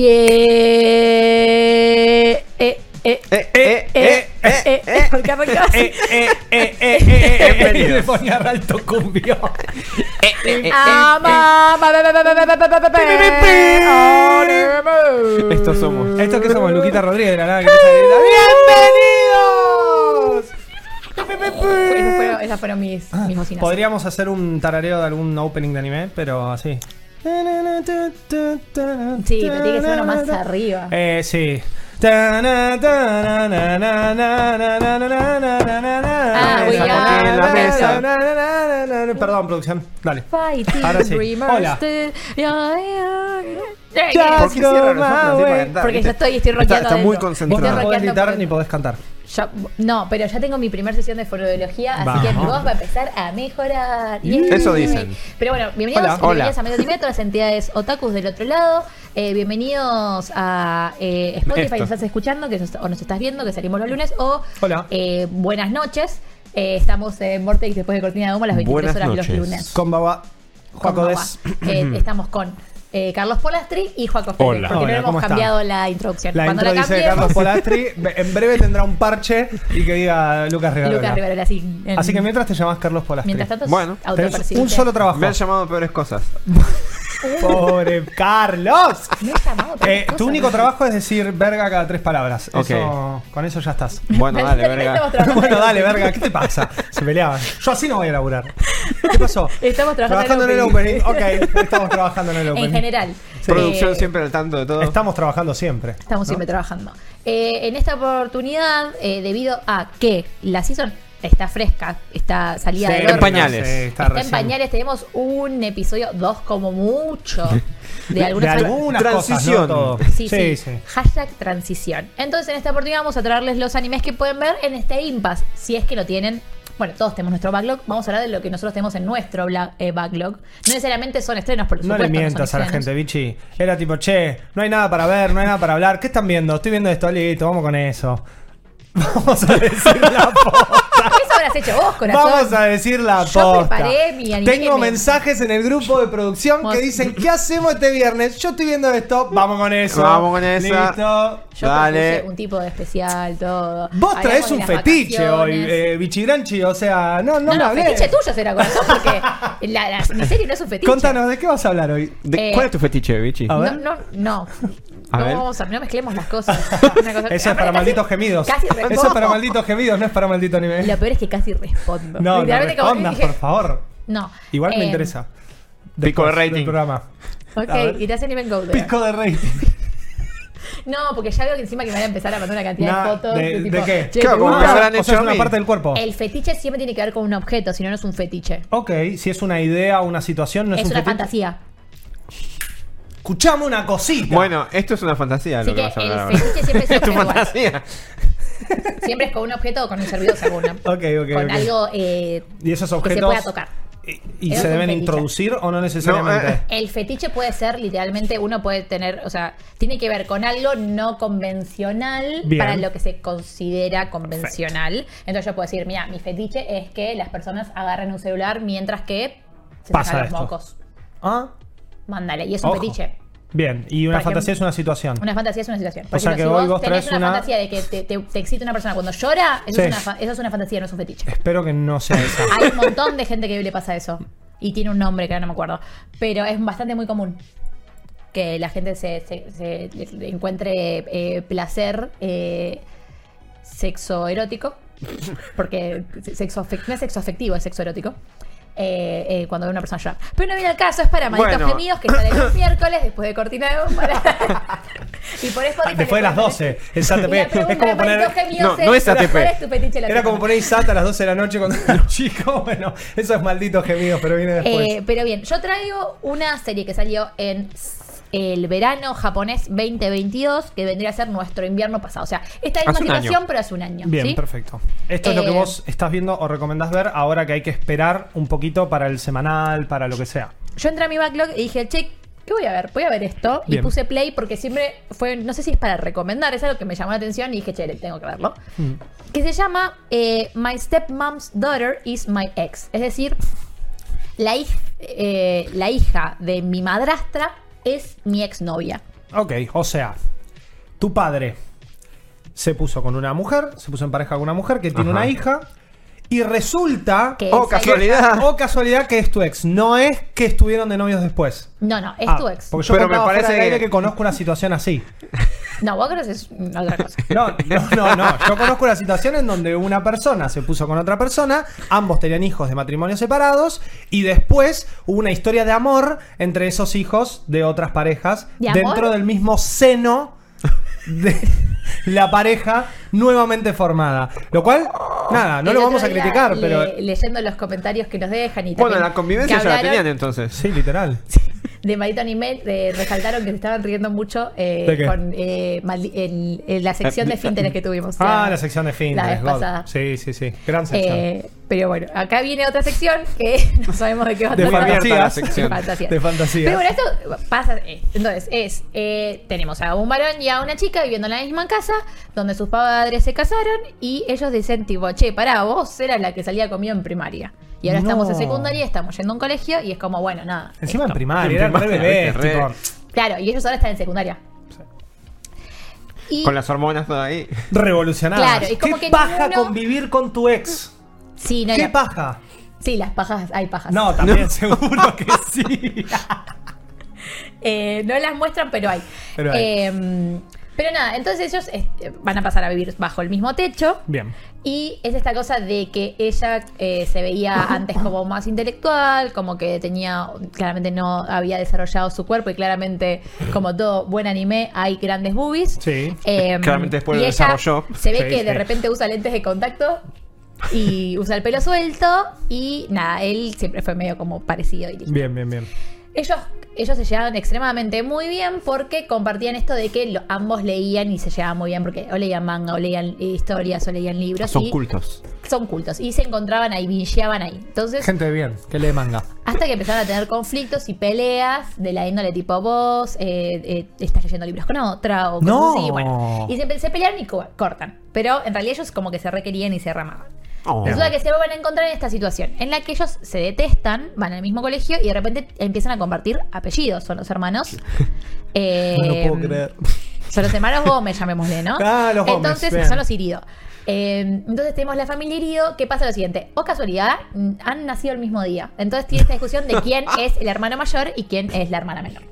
Eh, eh, eh, Estos somos. Estos que somos, Luquita Rodríguez de la nada ¡Bienvenidos! Esas fueron mis, ah, mis. Podríamos hacer un tarareo de algún opening de anime, pero así. Sí, pero tiene que ser uno más arriba. Eh, sí. Ah, we are la mesa. better. Perdón, producción. Dale. Fighting Ahora sí. dreamers Hola. still- Yeah, yeah, yeah. Ya. ¿Por qué cierran los ojos así para cantar? Porque yo ¿Viste? estoy, estoy Está- rockeando Está muy adentro. Vos concentrado. no podés gritar por- ni podés cantar. Ya- no, pero ya tengo mi primera sesión de fonobiología, así que mi voz va a empezar a mejorar. Eso dicen. Pero bueno, bienvenidos, Hola. bienvenidos Hola. a Medio todas las entidades otakus del otro lado. Eh, bienvenidos a eh, Spotify, Esto. nos estás escuchando que nos- o nos estás viendo, que salimos los lunes. O Hola. eh, buenas noches. Eh, estamos en Vortex después de Cortina de Humo a las 23 Buenas horas noches. los lunes. Con baba. Juaco Baba. Des. Eh, estamos con eh, Carlos Polastri y Juaco Fede, Hola. porque Hola, no hemos cambiado la introducción. La Cuando intro la dice Carlos Polastri. En breve tendrá un parche y que diga Lucas Rivarola. Lucas Rivarola, así. en- Así que mientras te llamas Carlos Polastri. Mientras tanto, Bueno, Tenés un solo trabajo. Me han llamado peores cosas. Pobre Carlos. No Eh, tu único trabajo es decir verga cada tres palabras. Ok. Eso- con eso ya estás. Bueno, dale, verga. trabajando bueno, dale, verga, ¿qué te pasa? Se peleaban. Yo así no voy a laburar. ¿Qué pasó? Estamos trabajando, en el opening. Ok, estamos trabajando en el opening. En general. Producción Eh, siempre al tanto de todo. Estamos trabajando siempre. Estamos siempre trabajando. Eh, en esta oportunidad, eh, debido a que la season está fresca, está salida Sí, del en pañales. sí, está, está en pañales, tenemos un episodio, dos como mucho, de De algunas algunas cosas, Transición. no. Sí, sí, sí, sí. Hashtag transición. Entonces, en esta oportunidad vamos a traerles los animes que pueden ver en este impasse. Si es que lo tienen. Bueno, todos tenemos nuestro backlog. Vamos a hablar de lo que nosotros tenemos en nuestro eh, backlog. No necesariamente son estrenos, por No supuesto. le son mientas a la gente, bichi. Era tipo, che, no hay nada para ver, no hay nada para hablar. ¿Qué están viendo? Estoy viendo esto, listo, vamos con eso. Vamos a decir la. Eso habrás hecho vos, corazón. Vamos a decir la Yo posta. preparé mi anime Tengo mensajes en el grupo de producción que dicen, ¿qué hacemos este viernes? Yo estoy viendo esto, vamos con eso. Vamos con esa. Listo. Yo Dale. un tipo de especial, todo. Vos Hablamos traes un fetiche hoy, eh, Bichigranchi, o sea, no, no, No, no, hablé. fetiche tuyo será, corazón, porque la, la- mi serie no es un fetiche. Contanos, ¿de qué vas a hablar hoy? ¿De- Eh, ¿Cuál es tu fetiche, bichi? No, no, no. A no, ver. vamos a, no mezclemos las cosas. Una cosa- Eso es para casi- malditos gemidos. Casi Eso es para malditos gemidos, no es para maldito anime. Lo peor es que casi respondo. No, respondas, dije- por favor. No. Igual me Eh, interesa. Pico de Después rating. del programa. Ok, y te hacen even go there. Pico de rating. No, porque ya veo que encima que me van a empezar a mandar una cantidad Nah, de fotos. ¿de- tipo, de qué? che, o sea, es una parte del cuerpo. El fetiche siempre tiene que ver con un objeto, si no, no es un fetiche. Ok, si es una idea, una situación, no es, es un una fetiche. fantasía. Escuchame una cosita. Bueno, esto es una fantasía Así lo que que vas a el hablar ahora. fetiche siempre es Es tu objetual. fantasía. Siempre es con un objeto o con un servidor según. ¿no? Ok, ok, Con ok. algo eh, y esos que se objetos. pueda tocar. ¿Y, y se deben fetiche. introducir o no necesariamente? No, eh. El fetiche puede ser literalmente, uno puede tener, o sea, tiene que ver con algo no convencional Bien. para lo que se considera convencional. Entonces yo puedo decir, mira, mi fetiche es que las personas agarren un celular mientras que se Pasa sacan los esto. mocos. Ah, Mándale, y es un Ojo. fetiche. bien. Y una Por fantasía ejemplo, es una situación. Una fantasía es una situación. Por O sea ejemplo, que si hoy vos vos tenés traes una, una- fantasía de que te, te- te excita una persona cuando llora, eso, Sí. es una, fa- eso es una fantasía, no es un fetiche. Espero que no sea esa. Hay un montón de gente que le pasa eso. Y tiene un nombre que ahora no me acuerdo. Pero es bastante muy común. Que la gente se, se- se le encuentre eh, placer eh, sexo erótico. Porque sexo afec- no es sexo afectivo, es sexo erótico. Eh, eh, cuando ve una persona llorar. Pero no viene al caso, es para malditos Bueno. gemidos que salen los miércoles después de cortina de bomba. y por eso Ah, Después de las 12, es ATP. Es como poner. No, no es ATP. ¿Cuál es tu fetiche de la Era como poner ISAT a las 12 de la noche cuando era chico. Bueno, esos malditos gemidos, pero viene después. Eh, pero bien, yo traigo una serie que salió en el verano japonés 2022, que vendría a ser nuestro invierno pasado. O sea, esta misma situación, año. pero hace un año. Bien, ¿sí? perfecto. Esto es lo que Eh, vos estás viendo o recomendás ver ahora que hay que esperar un poquito para el semanal, para lo que sea. Yo entré a mi backlog y dije, che, ¿qué voy a ver? Voy a ver esto. Bien. Y puse play porque siempre fue, no sé si es para recomendar, es algo que me llamó la atención y dije, che, tengo que verlo. Mm. Que se llama eh, My Stepmom's Daughter is My Ex. Es decir, la, hij- eh, la hija de mi madrastra es mi exnovia. Ok, o sea, tu padre se puso con una mujer, se puso en pareja con una mujer que tiene Ajá. una hija y resulta Que Oh, casualidad. o casualidad que es tu ex, no es que estuvieron de novios después. No, no, es Ah, tu ex. Porque yo Pero me parece del aire que- que conozco una situación así. No, vos conoces otra cosa. No, no, no, no. Yo conozco una situación en donde una persona se puso con otra persona, ambos tenían hijos de matrimonios separados y después hubo una historia de amor entre esos hijos de otras parejas ¿De amor? dentro del mismo seno de la pareja nuevamente formada. Lo cual, nada, no El lo vamos a criticar, le- pero... leyendo los comentarios que nos dejan y Bueno, también la convivencia ya la hablaron tenían entonces. Sí, literal. De Marito Anime eh, resaltaron que se estaban riendo mucho eh, con eh, en la sección de Finteres que tuvimos. Ah, la sección de La vez God. pasada. Sí, sí, sí. Gran sección. Eh, pero bueno, acá viene otra sección que no sabemos de qué va a tratar. la sección. De fantasías. De fantasías. Pero bueno, esto pasa. eh, Entonces, es. eh, tenemos a un varón y a una chica viviendo en la misma casa, donde sus padres se casaron y ellos dicen, tipo, che, pará, vos eras la que salía conmigo en primaria. Y ahora No. estamos en secundaria, estamos yendo a un colegio y es como, bueno, nada. Encima en primaria, En primaria, bebés, re- tipo, Claro, y ellos ahora están en secundaria. Y Con las hormonas todo ahí. revolucionadas. Claro, y como ¿Qué que paja ninguno- convivir con tu ex? sí, no, ¿Qué paja? sí, las pajas, hay pajas. No, también seguro que sí. Eh, no las muestran, pero hay. Pero hay. Eh, pero nada, entonces ellos eh, van a pasar a vivir bajo el mismo techo. Bien. Y es esta cosa de que ella eh, se veía antes como más intelectual, como que tenía, claramente no había desarrollado su cuerpo y claramente, como todo buen anime, hay grandes boobies. Sí. Eh, Claramente después y lo ella desarrolló. Se ve Sí, que de repente usa lentes de contacto y usa el pelo suelto y nada, él siempre fue medio como parecido. Y listo. Bien, bien, bien. Ellos, ellos se llevaban extremadamente muy bien porque compartían esto de que lo- ambos leían y se llevaban muy bien porque o leían manga, o leían historias, o leían libros. Son y cultos. Son cultos. Y se encontraban ahí, bingeaban ahí. Entonces, Gente de bien, que lee manga. hasta que empezaron a tener conflictos y peleas de la índole tipo vos, eh, eh, estás leyendo libros con otra o cosas No. así. Bueno, y se, se pelearon y co- cortan. Pero en realidad ellos como que se requerían y se ramaban. Oh. Resulta que se vuelven a encontrar en esta situación en la que ellos se detestan, van al mismo colegio y de repente empiezan a compartir apellidos. Son los hermanos. Eh, No lo puedo creer. Son los hermanos Gómez, llamémosle, ¿no? Ah, los Entonces, son los Irido. Eh, entonces tenemos la familia Irido. ¿Qué pasa lo siguiente? O casualidad, han nacido el mismo día. Entonces tiene esta discusión de quién es el hermano mayor y quién es la hermana menor.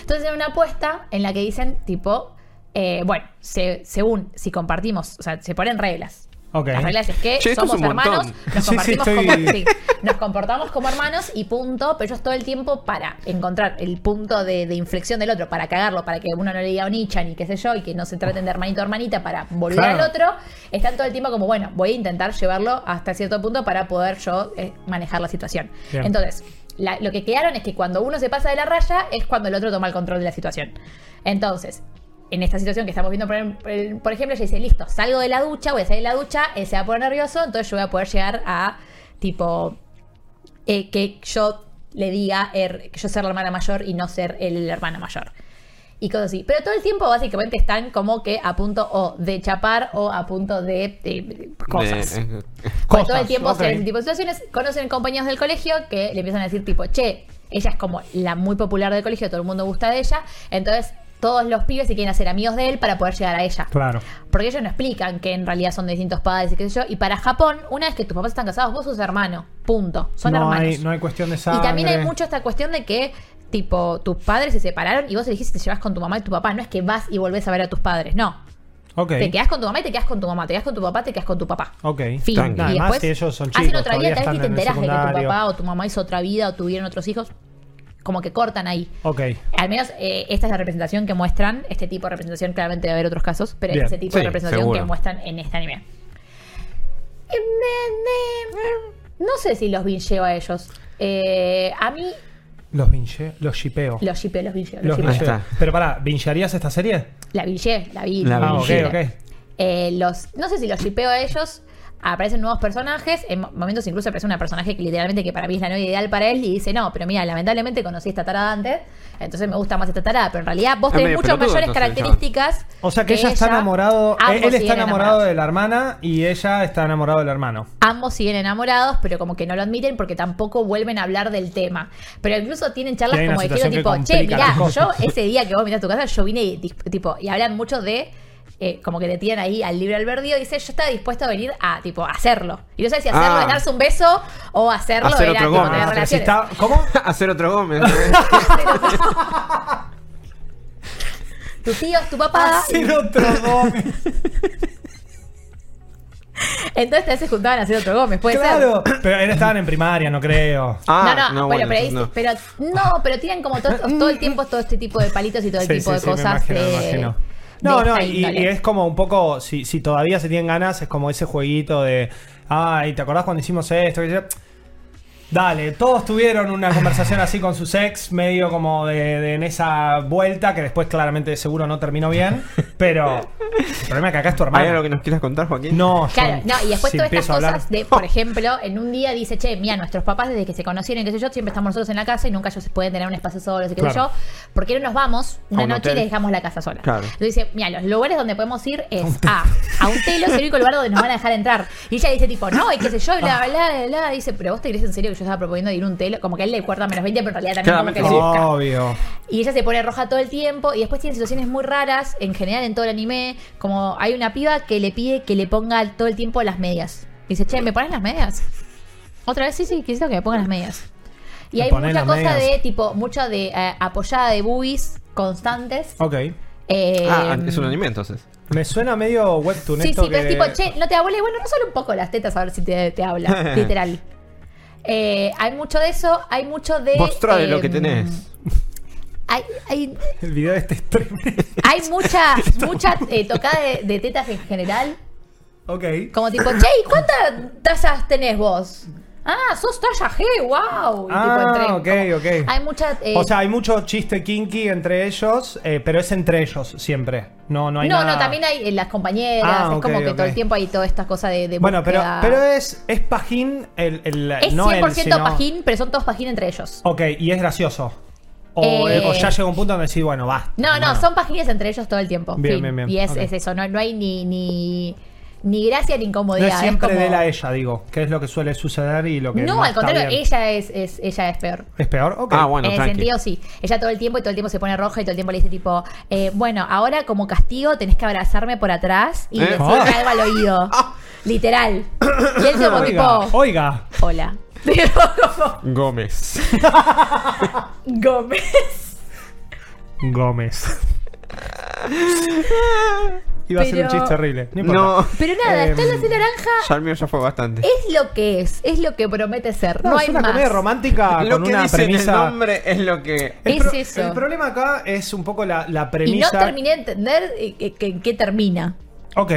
Entonces hay una apuesta en la que dicen, tipo, eh, bueno, se- según si compartimos, o sea, se ponen reglas. Ok. Las reglas es que Che, somos es hermanos, nos Sí, sí, compartimos, estoy- como, sí, nos comportamos como hermanos y punto, pero ellos todo el tiempo para encontrar el punto de, de inflexión del otro, para cagarlo, para que uno no le diga Onichan y qué sé yo, y que no se traten de hermanito o hermanita para volver Claro. al otro, están todo el tiempo como, bueno, voy a intentar llevarlo hasta cierto punto para poder yo eh, manejar la situación. Bien. Entonces, la- lo que quedaron es que cuando uno se pasa de la raya es cuando el otro toma el control de la situación. Entonces, en esta situación que estamos viendo, por, em- ejemplo, ella dice, listo, salgo de la ducha, voy a salir de la ducha, él se va a poner nervioso, entonces yo voy a poder llegar a, tipo, eh, que yo le diga er- que yo ser la hermana mayor y no ser el hermano mayor. Y cosas así. Pero todo el tiempo básicamente están como que a punto o de chapar o a punto de, de cosas. De- eh, Cosas, todo el tiempo ok. se ven ese tipo de situaciones. Conocen compañeros del colegio que le empiezan a decir tipo, che, ella es como la muy popular del colegio, todo el mundo gusta de ella. Entonces todos los pibes se quieren hacer amigos de él para poder llegar a ella. Claro. Porque ellos no explican que en realidad son de distintos padres y qué sé yo. Y para Japón, una vez que tus papás están casados, vos sos hermano. Punto. Son no, hermanos. hay, no hay cuestión de sangre. Y también hay mucho esta cuestión de que, tipo, tus padres se separaron y vos elegís si te llevas con tu mamá y tu papá. No es que vas y volvés a ver a tus padres, no. Ok. Te quedás con tu mamá y te quedás con tu mamá. Te quedás con tu papá, te quedás con tu papá. Ok. Fin. Y Además, después si ellos son hacen chicos, otra vida, tal vez ni te enterás de que tu papá o tu mamá hizo otra vida o tuvieron otros hijos. Como que cortan ahí. Ok. Al menos eh, esta es la representación que muestran. Este tipo de representación, claramente debe haber otros casos, pero Bien. es ese tipo de representación seguro. que muestran en este anime. Eh, me- me- no sé si los bincheo a ellos. Eh, a mí Los vinche, los shipeo. Los shippeo, los vinche, Los. Pero pará, ¿vinchearías esta serie? La vinche, la vi. La Ah. Eh, los, no sé si los shipeo a ellos. Aparecen nuevos personajes. En mo- momentos incluso aparece una personaje que literalmente que para mí es la novia ideal para él. Y dice, no, pero mira, lamentablemente conocí a esta tarada antes. Entonces me gusta más esta tarada. Pero en realidad vos tenés muchas mayores entonces, características. O sea que ella está enamorado, Ambos él está enamorado de la hermana y ella está enamorado del hermano. Ambos siguen enamorados, pero como que no lo admiten porque tampoco vuelven a hablar del tema. Pero incluso tienen charlas como situación tipo, che, mirá, yo cosas". ese día que vos a tu casa, yo vine y tipo, y hablan mucho de eh, como que le tiran ahí al libre albedrío y dice, yo estaba dispuesto a venir a tipo a hacerlo. Y no sé si hacerlo Ah. es darse un beso o hacerlo Hacer era otro tipo Gómez. tener Ah, pero si está- ¿Cómo? Hacer otro Gómez. Tu tío tu papá. Hacer otro Gómez. Entonces te se juntaban a hacer otro Gómez, puede ser. Claro. Pero él estaban en primaria, no creo. Ah, no, no, bueno, pero, no. pero no, pero tiran como todo, todo el tiempo todo este tipo de palitos y todo el Sí, tipo sí, de sí, me cosas. me imagino. No, no, y, y es como un poco, si, si todavía se tienen ganas, es como ese jueguito de, ay, ¿te acordás cuando hicimos esto? Dale, todos tuvieron una conversación así con sus ex, medio como de, de en esa vuelta, que después claramente seguro no terminó bien, pero el problema es que acá es tu ¿Hay algo hermano. que nos quieras contar, Joaquín? No, yo- Claro, no, y después si todas estas empiezo a hablar- cosas de, por ejemplo, en un día dice, che, mira, nuestros papás desde que se conocieron, qué sé yo, siempre estamos nosotros en la casa y nunca ellos pueden tener un espacio solos y qué sé Claro. yo, ¿por qué no nos vamos una A un noche y les dejamos la casa sola? Claro. Entonces dice, mira, los lugares donde podemos ir es A, a un telo, es el único lugar donde nos van a dejar entrar. Y ella dice tipo, no, y qué sé yo, y bla, bla, bla, bla, dice, pero vos te crees en serio que yo estaba proponiendo ir a un telo, como que a él le cuarta menos 20, pero en realidad también como que le Claramente busca. Obvio. Y ella se pone roja todo el tiempo y después tiene situaciones muy raras, en general en todo el anime, como hay una piba que le pide que le ponga todo el tiempo las medias. Dice, che, ¿me pones las medias? Otra vez, sí, sí, quisiera que me pongan las medias. Y ¿Me hay mucha cosa medias? de tipo, mucha de eh, apoyada de boobies constantes. Ok. Eh, Ah, es un anime entonces. Me suena medio webtoon Sí, esto sí, pero que- es tipo, che, no te. Y bueno, no solo un poco las tetas a ver si te, te habla, literal. Eh, hay mucho de eso, hay mucho de. Mostrale lo que em, tenés. Hay, hay, El video de este stream. hay mucha, mucha eh, tocada de, de tetas en general. ok. Como tipo, che, ¿y cuántas tazas tenés vos? Ah, sos talla G, wow. Y Ah, tipo, ok, como- ok. Hay mucha. eh, O sea, hay mucho chiste kinky entre ellos, eh, pero es entre ellos siempre. No, no hay no, nada. no, también hay eh, las compañeras. Ah, es ok, como que todo ok. el tiempo hay toda esta cosa de, de Bueno, pero, pero es, es pajín el, el Es no 100% él, sino- pajín, pero son todos pajín entre ellos. Ok, y es gracioso. O, Eh, o ya llega un punto donde decís, bueno, va. No, no, son pagines entre ellos todo el tiempo. Bien, bien, bien. Y es, Ok. es eso, no, no hay ni, ni, ni gracia ni No incomodidad. es siempre como- de la ella, digo, que es lo que suele suceder y lo que No, no al contrario, bien. ella es, es, ella es peor. ¿Es peor? Ok. Ah, bueno, en el tranqui. sentido, sí. Ella todo el tiempo y todo el tiempo se pone roja y todo el tiempo le dice tipo, eh, bueno, ahora como castigo tenés que abrazarme por atrás y ¿Eh? decirme Ah. algo al oído. Literal. Y él como Oiga, tipo, oiga. hola. Gómez. Gómez. Gómez. Iba a ser un chiste horrible. No. importa. No. Pero nada, Em, está la cena naranja. Ya el mío ya fue bastante. Es lo que es, es lo que promete ser. No, No, hay es una más. comedia romántica lo con que una dice en el premisa. nombre es lo que... El, Es pro- eso. el problema acá es un poco la, la Y no premisa. terminé de entender eh, en qué termina. Ok,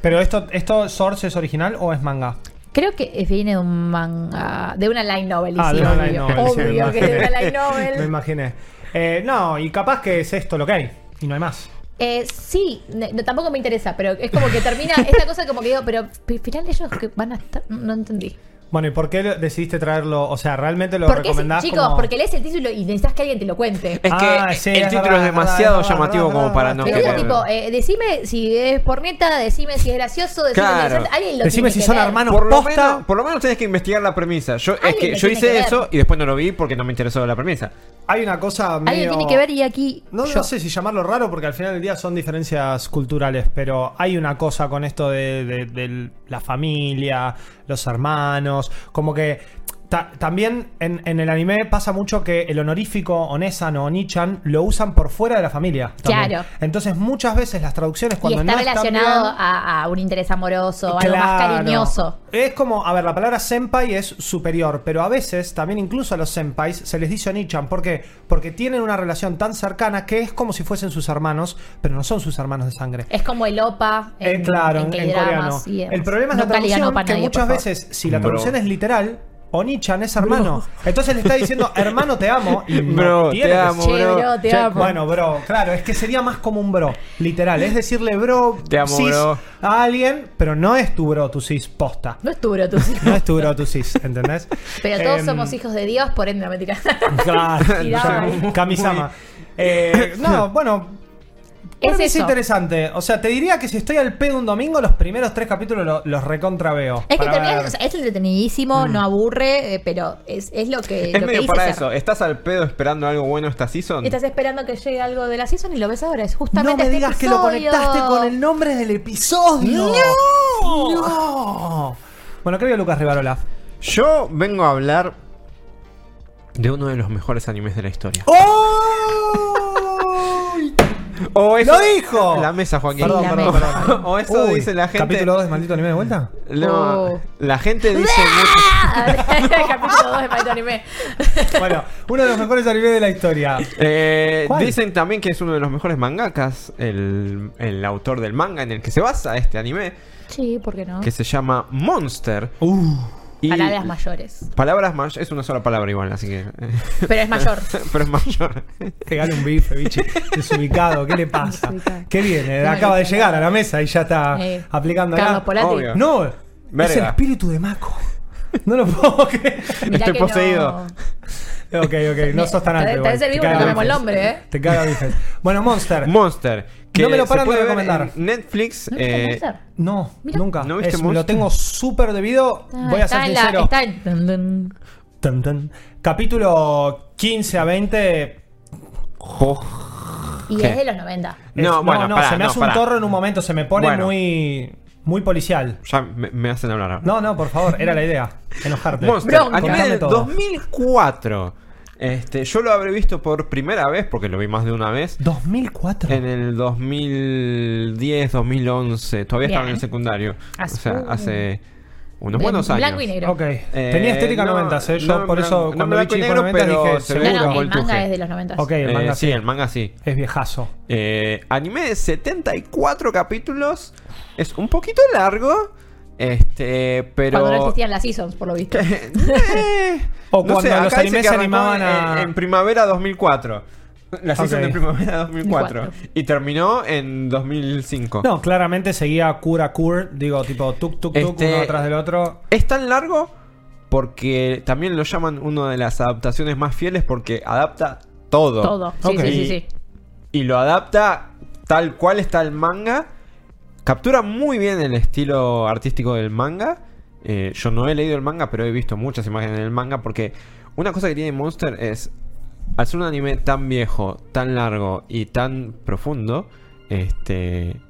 pero esto, esto Source es original o es manga? Creo que viene de un manga, de una light novel. Ah, sí, de una obvio, light novel, sí, me obvio que de una light Me novel. imaginé. Eh, no, y capaz que es esto lo que hay. Y no hay más. Eh, sí, tampoco me interesa, pero es como que termina esta cosa como que digo, pero al final ellos que van a estar, no entendí. Bueno, ¿y por qué lo- decidiste traerlo? O sea, ¿realmente lo Porque es- recomendás chicos, como- porque lees el título y necesitas que alguien te lo cuente. Es que Ah, sí, el es título verdad, es es demasiado es verdad, llamativo es como verdad, para es no querer. tipo, eh, decime si es por neta, decime si es gracioso, decime Claro. si es interesante. Alguien lo Decime tiene si que son ver. hermanos. por lo, posta. menos, por lo menos tenés que investigar la premisa. Yo, es que lo hice que eso y después no lo vi porque no me interesó la premisa. Hay una cosa medio... Alguien tiene que ver y aquí No, yo. no sé si llamarlo raro porque al final del día son diferencias culturales, pero hay una cosa con esto de, de- de la familia, los hermanos, como que ta- también en, en el anime pasa mucho que el honorífico Onesan o Onichan lo usan por fuera de la familia. también. Claro. Entonces muchas veces las traducciones Y cuando está no están relacionado bien- a, a un interés amoroso, algo más Claro. cariñoso. Es como, a ver, la palabra senpai es superior, pero a veces también incluso a los senpais se les dice onichan. ¿Por qué? Porque tienen una relación tan cercana que es como si fuesen sus hermanos, pero no son sus hermanos de sangre. Es como el OPA en, Eh, claro, en, en en K-dramas coreano. El problema es No la traducción, que nadie, muchas veces, si la Bro. traducción es literal, Oni-chan es hermano. Entonces le está diciendo, hermano, te amo. Y no Bro, tiene te amo, Che, bro. bro, te Che, amo. Bueno, bro, claro, es que sería más como un bro, literal. Es decirle bro, Te amo, cis bro. a alguien, pero no es tu bro, tu cis posta. No es tu bro, tú sí. No es tu bro, tu cis, ¿entendés? Pero todos Em, somos hijos de Dios, por ende, no mentira. Claro. Kamisama. Eh, no, bueno. Es es interesante. O sea, te diría que si estoy al pedo un domingo, los primeros tres capítulos lo- los recontra veo. Es que ver. o sea, es entretenidísimo, no aburre, eh, pero es, es lo que, Es lo medio para ser. eso. ¿Estás al pedo esperando algo bueno esta season? Estás esperando que llegue algo de la season y lo ves ahora. Es No justamente me este digas que lo conectaste con el nombre del episodio. No. Bueno, creo que Lucas Rivarola. Yo vengo a hablar de uno de los mejores animes de la historia. ¡Oh! O eso- ¡Lo dijo! La mesa, Joaquín. Perdón, la perdón, mesa. perdón. O eso Uy, dice la gente. ¿Capítulo 2 de Maldito Anime de vuelta? No, Oh. la gente dice capítulo 2 de Maldito Anime. Bueno, uno de los mejores animes de la historia. Eh, ¿Cuál? dicen también que es uno de los mejores mangakas, el, el autor del manga en el que se basa este anime, Sí, ¿por qué no? que se llama Monster. Uh. Y Palabras mayores. Palabras más, es una sola palabra igual, así que. eh, Pero es mayor. pero es mayor. Pegale un bife, bichi. Desubicado, ¿qué le pasa? Desubicado. ¿Qué viene? No, Acaba de no, llegar a la mesa y ya está Eh, aplicando Carlos Polati. Obvio. No, es el espíritu de Mako. No lo puedo creer. Estoy poseído. No. Ok, ok, no sos tan alto. Te- te Te caga vemos el nombre, ¿eh? Te caga bifes. Bueno, Monster. Monster. Que No me lo paran de recomendar. en Netflix. ¿No eh? No, nunca. ¿No viste Es- lo tengo súper debido. Ah, Voy a ser la- sincero. está en- dun, dun. Tan. Capítulo 15 a 20. jo- Y ¿Qué? es de los 90. No, Es- bueno, no, pará, se me no, hace pará. un torro en un momento. Se me pone Bueno. muy. Muy policial. Ya me, me hacen hablar ahora. No, no, por favor, era la idea. Enojarte. Monster, anime del todo. 2004. Este, yo lo habré visto por primera vez, porque lo vi más de una vez. 2004. En el 2010, 2011. Todavía estaba en Bien. el secundario. Hace- o sea, hace unos En buenos años. Blanco y negro. Ok. Eh, Tenía estética no, 90, ¿eh? Yo no, por no, eso no cuando vi chico negro, 90 pero dije No, seguro. no, con el manga es de los 90. Ok, el Eh, manga sí, sí. el manga sí. Es viejazo. Eh, anime de 74 capítulos. Es un poquito largo. Este, pero. Cuando no existían las seasons, por lo visto. Eh, O cuando los acá dice animes que se animaban en, a- en primavera 2004. La season Ok. de primavera 2004. 2004. Y terminó en 2005. No, claramente seguía Cura Cur, digo, tipo tuk tuk tuk, Este- uno atrás del otro. Es tan largo porque también lo llaman una de las adaptaciones más fieles porque adapta todo. Todo. Sí, sí, sí, sí. Y lo adapta tal cual está el manga. Captura muy bien el estilo artístico del manga. Eh, yo no he leído el manga, pero he visto muchas imágenes del manga. Porque una cosa que tiene Monster es. Al ser un anime tan viejo, tan largo y tan profundo. Este.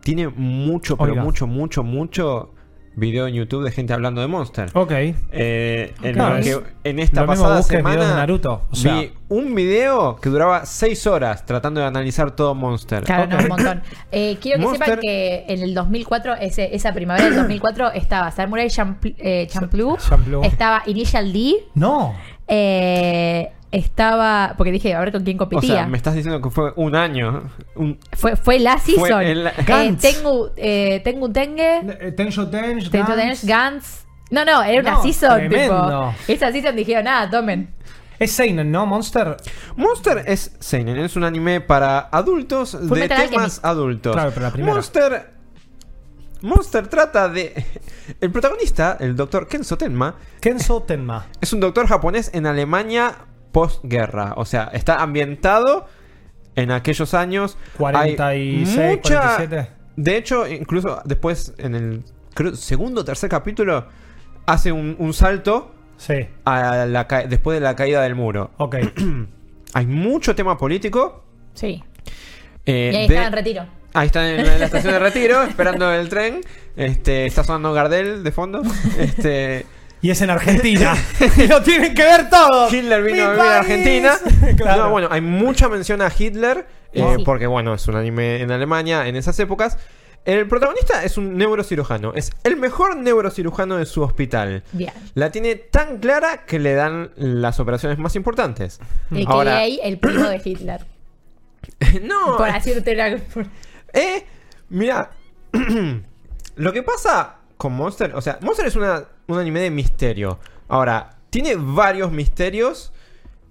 Tiene mucho, pero Oiga. mucho, mucho, mucho video en YouTube de gente hablando de Monster. Ok. Eh, en, Claro, que- en esta pasada semana de Naruto, o sea- vi un video que duraba 6 horas tratando de analizar todo Monster. Claro, no, un montón. Eh, quiero que Monster- sepan que en el 2004, ese, esa primavera del 2004, estaba Samurai Champloo, eh, Champloo, Champloo. estaba Initial D, No. eh, estaba. Porque dije, a ver con quién o competía. sea, me estás diciendo que fue un año. Un, fue, fue la season. el- Eh, Gantz. tengo, eh, tengo un Tenge, Eh, Tenjo Tenj, Tengo Gantz. No, no, era una No, season. Tipo, esa season dijeron, nada, tomen. Es Seinen, ¿no? Monster. Monster es Seinen, es un anime para adultos Full de temas Alchemist. adultos. Claro, pero la primera. Monster. Monster trata de. El protagonista, el doctor Kenzo Tenma, Kenzo Tenma. es un doctor japonés en Alemania postguerra. O sea, está ambientado en aquellos años. 46, Hay mucha- 47. De hecho, incluso después, en el creo, segundo o tercer capítulo, hace un, un salto Sí. a la ca- después de la caída del muro. Ok. Hay mucho tema político. Sí. eh, Y ahí de- estaba en retiro. Ahí está en la, en la estación de retiro, esperando el tren. Este, está sonando Gardel de fondo. Este, Y es en Argentina. y lo tienen que ver todos. Hitler vino ¡Mi a vivir a! Argentina. claro. No, bueno, hay mucha mención a Hitler. eh, Sí. Porque, bueno, es un anime en Alemania en esas épocas. El protagonista es un neurocirujano. Es el mejor neurocirujano de su hospital. Bien. La tiene tan clara que le dan las operaciones más importantes. Y Ahora, ahí el primo de Hitler. no, Por decirte la. por- Eh, mira, lo que pasa con Monster, o sea, Monster es una, un anime de misterio. Ahora, tiene varios misterios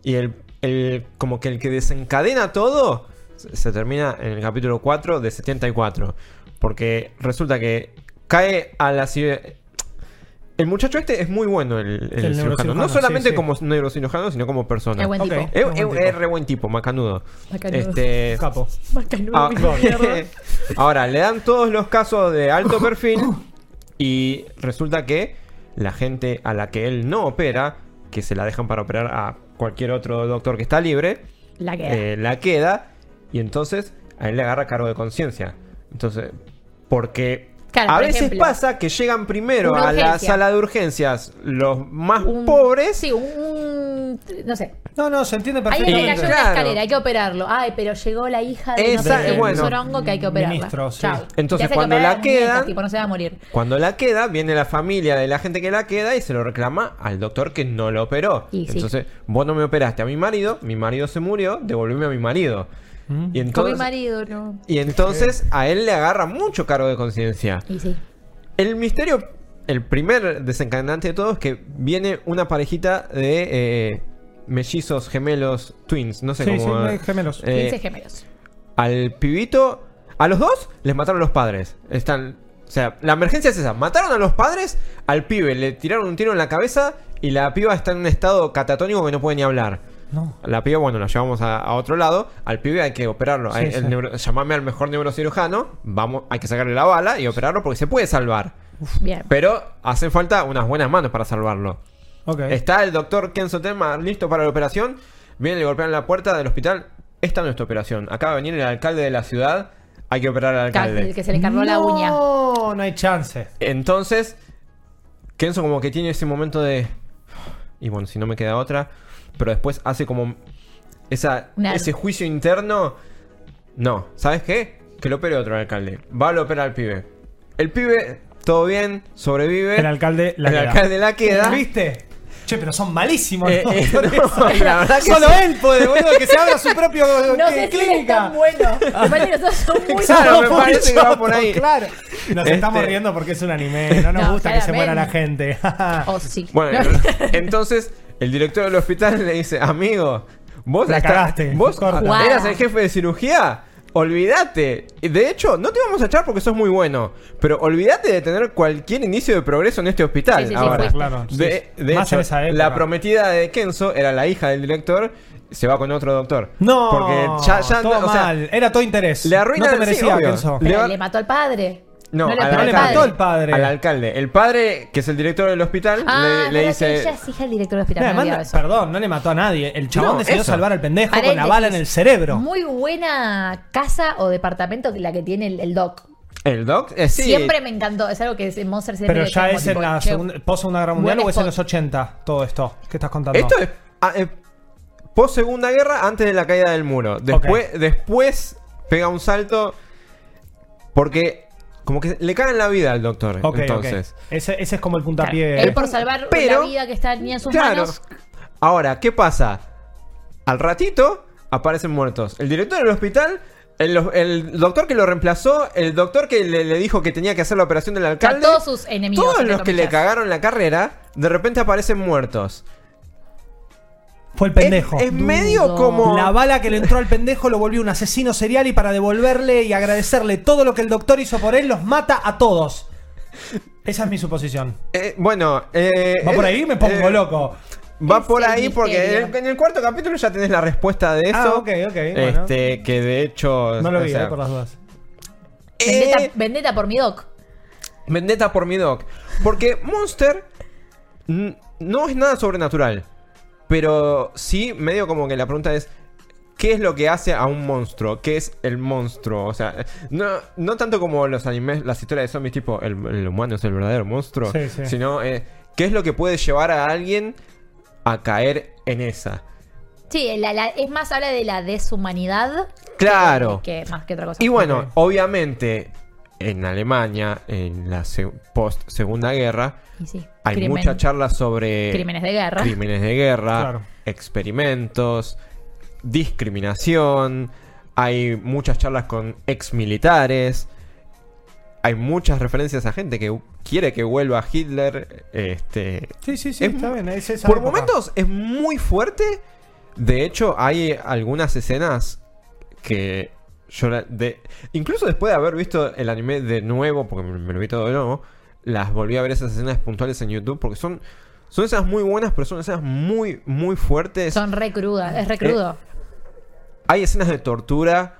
y el, el- como que el que desencadena todo se, se termina en el capítulo 4 de 74. Porque resulta que cae a la ciudad... El muchacho este es muy bueno, el, el El cirujano. No solamente sí, sí. como neurocirujano, sino como persona. Es buen tipo. Es, Es buen es- tipo. es re buen tipo, macanudo. Macanudo. Este, Capo. Macanudo, Ah. Ahora, le dan todos los casos de alto perfil y resulta que la gente a la que él no opera, que se la dejan para operar a cualquier otro doctor que está libre, La queda. eh, la queda y entonces a él le agarra cargo de conciencia. Entonces, porque Claro, a por veces ejemplo, pasa que llegan primero a la sala de urgencias los más Un- pobres. Sí, un. No sé. No, no, se entiende Ahí le perfectamente. cayó una Claro. escalera, hay que operarlo. Ay, pero llegó la hija de no Esa- sé qué, bueno. un sorongo que hay que operarla. Ministro, sí. Chau. Entonces, Te hace que cuando operar la a muñeca, quedan- tipo, no se va a morir. Cuando la queda, viene la familia de la gente que la queda y se lo reclama al doctor que no lo operó. Y sí. entonces, vos no me operaste a mi marido, mi marido se murió, devolveme a mi marido. Y Con mi entonces, marido, no. y entonces a él le agarra mucho cargo de conciencia. Y sí. El misterio, el primer desencadenante de todo es que viene una parejita de eh, mellizos, gemelos, twins, no sé Sí, cómo. sí, gemelos. eh, 15 gemelos. al pibito. A los dos les mataron los padres. Están. O sea, la emergencia es esa. Mataron a los padres, al pibe le tiraron un tiro en la cabeza y la piba está en un estado catatónico que no puede ni hablar. No. La piba, bueno, la llevamos a, a otro lado. Al pibe hay que operarlo. Sí, Hay- sí. el neuro- llamame al mejor neurocirujano. Vamos, hay que sacarle la bala y operarlo porque se puede salvar. Bien. Pero hacen falta unas buenas manos para salvarlo. Está el doctor Kenzo Tema listo para la operación. Viene y golpean la puerta del hospital. Esta es nuestra operación. Acaba de venir el alcalde de la ciudad. Hay que operar al Ca- alcalde. El que se le cargó la uña. No, no hay chance. Entonces, Kenzo como que tiene ese momento de... Y bueno, si no me queda otra. Pero después hace como esa, Una- ese juicio interno. No, ¿sabes qué? Que lo opere otro alcalde. Va a lo operar al pibe. El pibe, todo bien, sobrevive. El alcalde la el queda. alcalde la queda. ¿Viste? Che, pero son malísimos. Eh, los eh, doctores. no, la verdad que Solo sí. él puede, boludo, que se abra su propio No ¿qué? sé si es clínica. tan bueno. Me parece que nosotros somos muy Claro, Somos me muy parece que va por chotos, ahí. Claro. Nos Este- estamos riendo porque es un anime. No nos No, gusta que se muera la gente. Oh, sí. Bueno, entonces el director del hospital le dice, amigo, vos La estás- cagaste, vos. Wow. eras el jefe de cirugía. Olvídate. Y De hecho, no te vamos a echar porque sos muy bueno. Pero olvídate de tener cualquier inicio de progreso en este hospital. Sí, sí, sí, Ahora. Claro, de, hecho, en esa época. la prometida de Kenzo era la hija del director. Se va con otro doctor. No, Porque ya, ya todo o sea, mal. Era todo interés. le arruinan no te merecía. Kenzo. Pero le mató al padre. No, No al le alcalde. mató el padre. Al alcalde. El padre, que es el director del hospital, Ah, le, le dice... ella es hija del director del hospital. No, manda- eso. perdón, no le mató a nadie. El chabón No, decidió eso. salvar al pendejo con la Paréntesis. bala en el cerebro. Muy buena casa o departamento la que tiene el, el doc. El doc, eh, sí. Siempre me encantó. Es algo que en Monster siempre Pero ya es en tipo, la segunda, post Segunda Guerra Mundial o es en los 80 todo esto que estás contando. Esto es ah, eh, post Segunda Guerra, antes de la caída del muro. Después, después pega un salto porque como que le cagan la vida al doctor. Ok, entonces. Ese, ese es como el Claro, puntapié. Él por salvar Pero- la vida que está ni en sus claro. manos. Ahora, ¿qué pasa? Al ratito aparecen muertos. El director del hospital, el, el doctor que lo reemplazó, el doctor que le, le dijo que tenía que hacer la operación del O sea, alcalde. todos sus enemigos. todos los que le cagaron la carrera, de repente aparecen muertos. Fue el pendejo. Es, es medio Dudo. como. La bala que le entró al pendejo lo volvió un asesino serial y para devolverle y agradecerle todo lo que el doctor hizo por él, los mata a todos. Esa es mi suposición. Eh, bueno, eh, ¿Va por ahí? Me pongo eh, loco. Va por ahí porque en el, en el cuarto capítulo ya tenés la respuesta de eso. Ah, ok, ok, bueno. Este, que de hecho. No lo o vi, sea, eh, por las dudas. Vendetta, eh, vendetta por mi doc. Vendetta por mi doc. Porque Monster no es nada sobrenatural. Pero sí, medio como que la pregunta es. ¿Qué es lo que hace a un monstruo? ¿Qué es el monstruo? O sea, no, no tanto como los animes, las historias de zombies, tipo el, el humano es el verdadero monstruo. Sí, sí. Sino, eh, ¿qué es lo que puede llevar a alguien a caer en esa? Sí, la- la- es más, habla de la deshumanidad. Claro. Que, que más que otra cosa. Y bueno, obviamente, en Alemania, en la se- post Segunda Guerra, sí, hay crimen- mucha charla sobre Crímenes de guerra. crímenes de guerra, Claro. experimentos, discriminación. Hay muchas charlas con ex militares. hay muchas referencias a gente que quiere que vuelva Hitler. Este, Sí, sí, sí, Es está mu- bien. es esa por época. momentos es muy fuerte. De hecho, hay algunas escenas que yo la- de incluso después de haber visto el anime de nuevo, porque me, me lo vi todo de nuevo, las volví a ver esas escenas puntuales en YouTube porque son son escenas muy buenas, pero son escenas muy muy fuertes. Son re crudas, es re Eh, crudo. Hay escenas de tortura,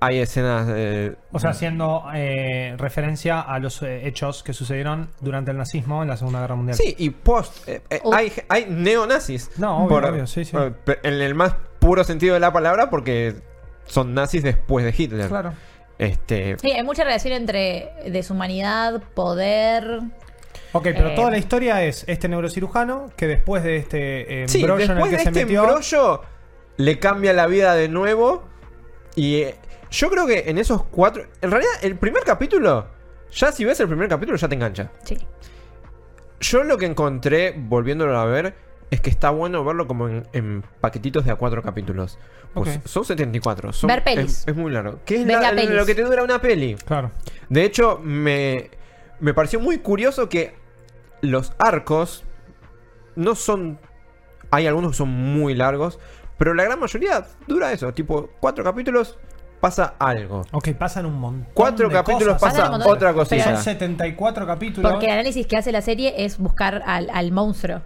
hay escenas de O sea, haciendo eh, referencia a los eh, hechos que sucedieron durante el nazismo en la Segunda Guerra Mundial. Sí, y post. eh, eh, Uh. hay, hay neonazis. No, obvio, obvio, sí, sí. eh, pe- En el más puro sentido de la palabra, porque son nazis después de Hitler. Claro. Este. Sí, hay mucha relación entre deshumanidad, poder. Ok, pero Eh, toda la historia es este neurocirujano que después de este eh, Sí, en el después que de se este metió. embrollo, le cambia la vida de nuevo. Y eh, yo creo que en esos cuatro. En realidad, el primer capítulo. Ya si ves el primer capítulo, ya te engancha. Sí. Yo lo que encontré, volviéndolo a ver, es que está bueno verlo como en, en paquetitos de a cuatro capítulos. Pues son 74. Son, Ver pelis. Es, es muy largo. ¿Qué es la- lo que te dura una peli? Claro. De hecho, me, me pareció muy curioso que los arcos no son... Hay algunos que son muy largos, pero la gran mayoría dura eso. Tipo, cuatro capítulos, pasa algo. Ok, pasan un montón. Cuatro de capítulos cosas. Pasa montón. otra Son cosita. 74 capítulos. Porque el análisis que hace la serie es buscar al, al monstruo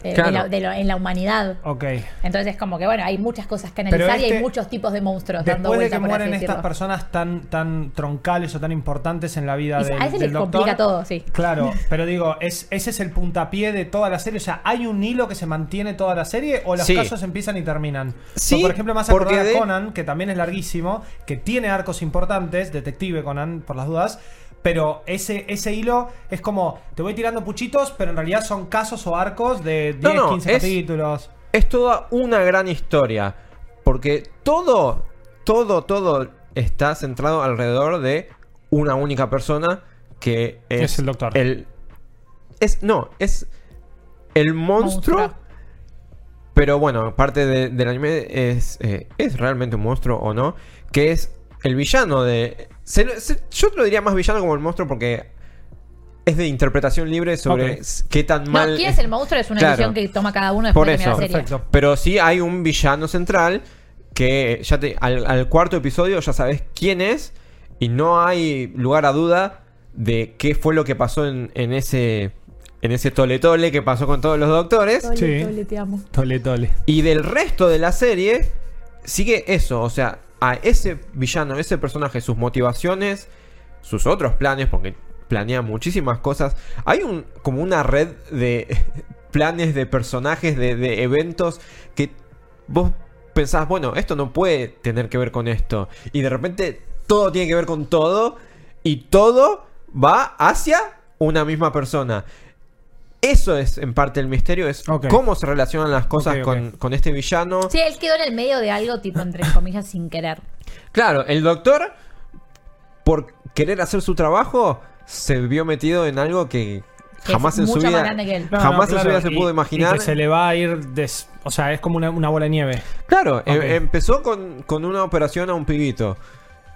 Claro. de la- de lo- en la humanidad. Ok. Entonces, como que bueno, hay muchas cosas que Pero analizar y este- hay muchos tipos de monstruos dando Después de vuelta que mueren estas decirlo. personas tan, tan troncales o tan importantes en la vida Y del, a ese del les doctor. complica todo, sí. Claro, pero digo, ¿es, ¿ese es el puntapié de toda la serie? O sea, ¿hay un hilo que se mantiene toda la serie o los Sí. casos empiezan y terminan? Sí, So, por ejemplo, más porque acordar a de- Conan, que también es larguísimo, que tiene arcos importantes, Detective Conan, por las dudas. Pero ese, ese hilo es como, te voy tirando puchitos, pero en realidad son casos o arcos de 10, No, no, 15 es- capítulos. es toda una gran historia. Porque todo, todo, todo está centrado alrededor de una única persona que es, Es el doctor. El, es, no, es el monstruo. Monstruo. Pero bueno, parte de- del anime es, eh, es realmente un monstruo o no. Que es el villano de... se se- yo te lo diría más villano como el monstruo porque es de interpretación libre sobre qué tan No, mal... ¿quién es el monstruo? Es una Claro. decisión que toma cada uno después Por de eso, la serie. perfecto. pero sí hay un villano central que ya te, al, al cuarto episodio ya sabes quién es y no hay lugar a duda de qué fue lo que pasó en, en ese en ese tole tole que pasó con todos los doctores Tole, Sí. tole, te amo. Tole, tole. y del resto de la serie sigue eso, o sea, a ese villano, ese personaje, sus motivaciones, sus otros planes, porque planea muchísimas cosas. Hay un como una red de planes de personajes, de, de eventos que vos pensás, bueno, esto no puede tener que ver con esto. Y de repente todo tiene que ver con todo y todo va hacia una misma persona. Eso es en parte el misterio, es cómo se relacionan las cosas. Con, con este villano. Sí, él quedó en el medio de algo, tipo, entre comillas, sin querer. Claro, el doctor, por querer hacer su trabajo, se vio metido en algo que Que jamás en su vida. Jamás no, en su vida se pudo y imaginar. que se le va a ir. des- o sea, es como una, una bola de nieve. Claro, em- empezó con, con una operación a un pibito.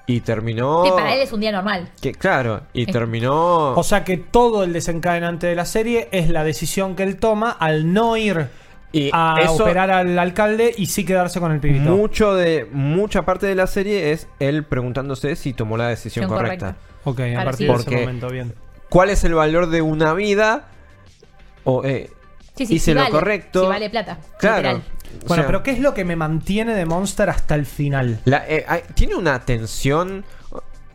Y terminó. Sí, para él es un día normal. que, claro, y Es- terminó. O sea que todo el desencadenante de la serie es la decisión que él toma al no ir y a eso- operar al alcalde y sí quedarse con el pibito. Mucho de. Mucha parte de la serie es él preguntándose si tomó la decisión correcta. Ok, a partir sí. de ese momento, bien. ¿Cuál es el valor de una vida? O, eh, Sí, sí, hice lo vale, correcto. sí vale plata. Claro. literal. Bueno, sea, pero ¿qué es lo que me mantiene de Monster hasta el final? la- eh, tiene una tensión.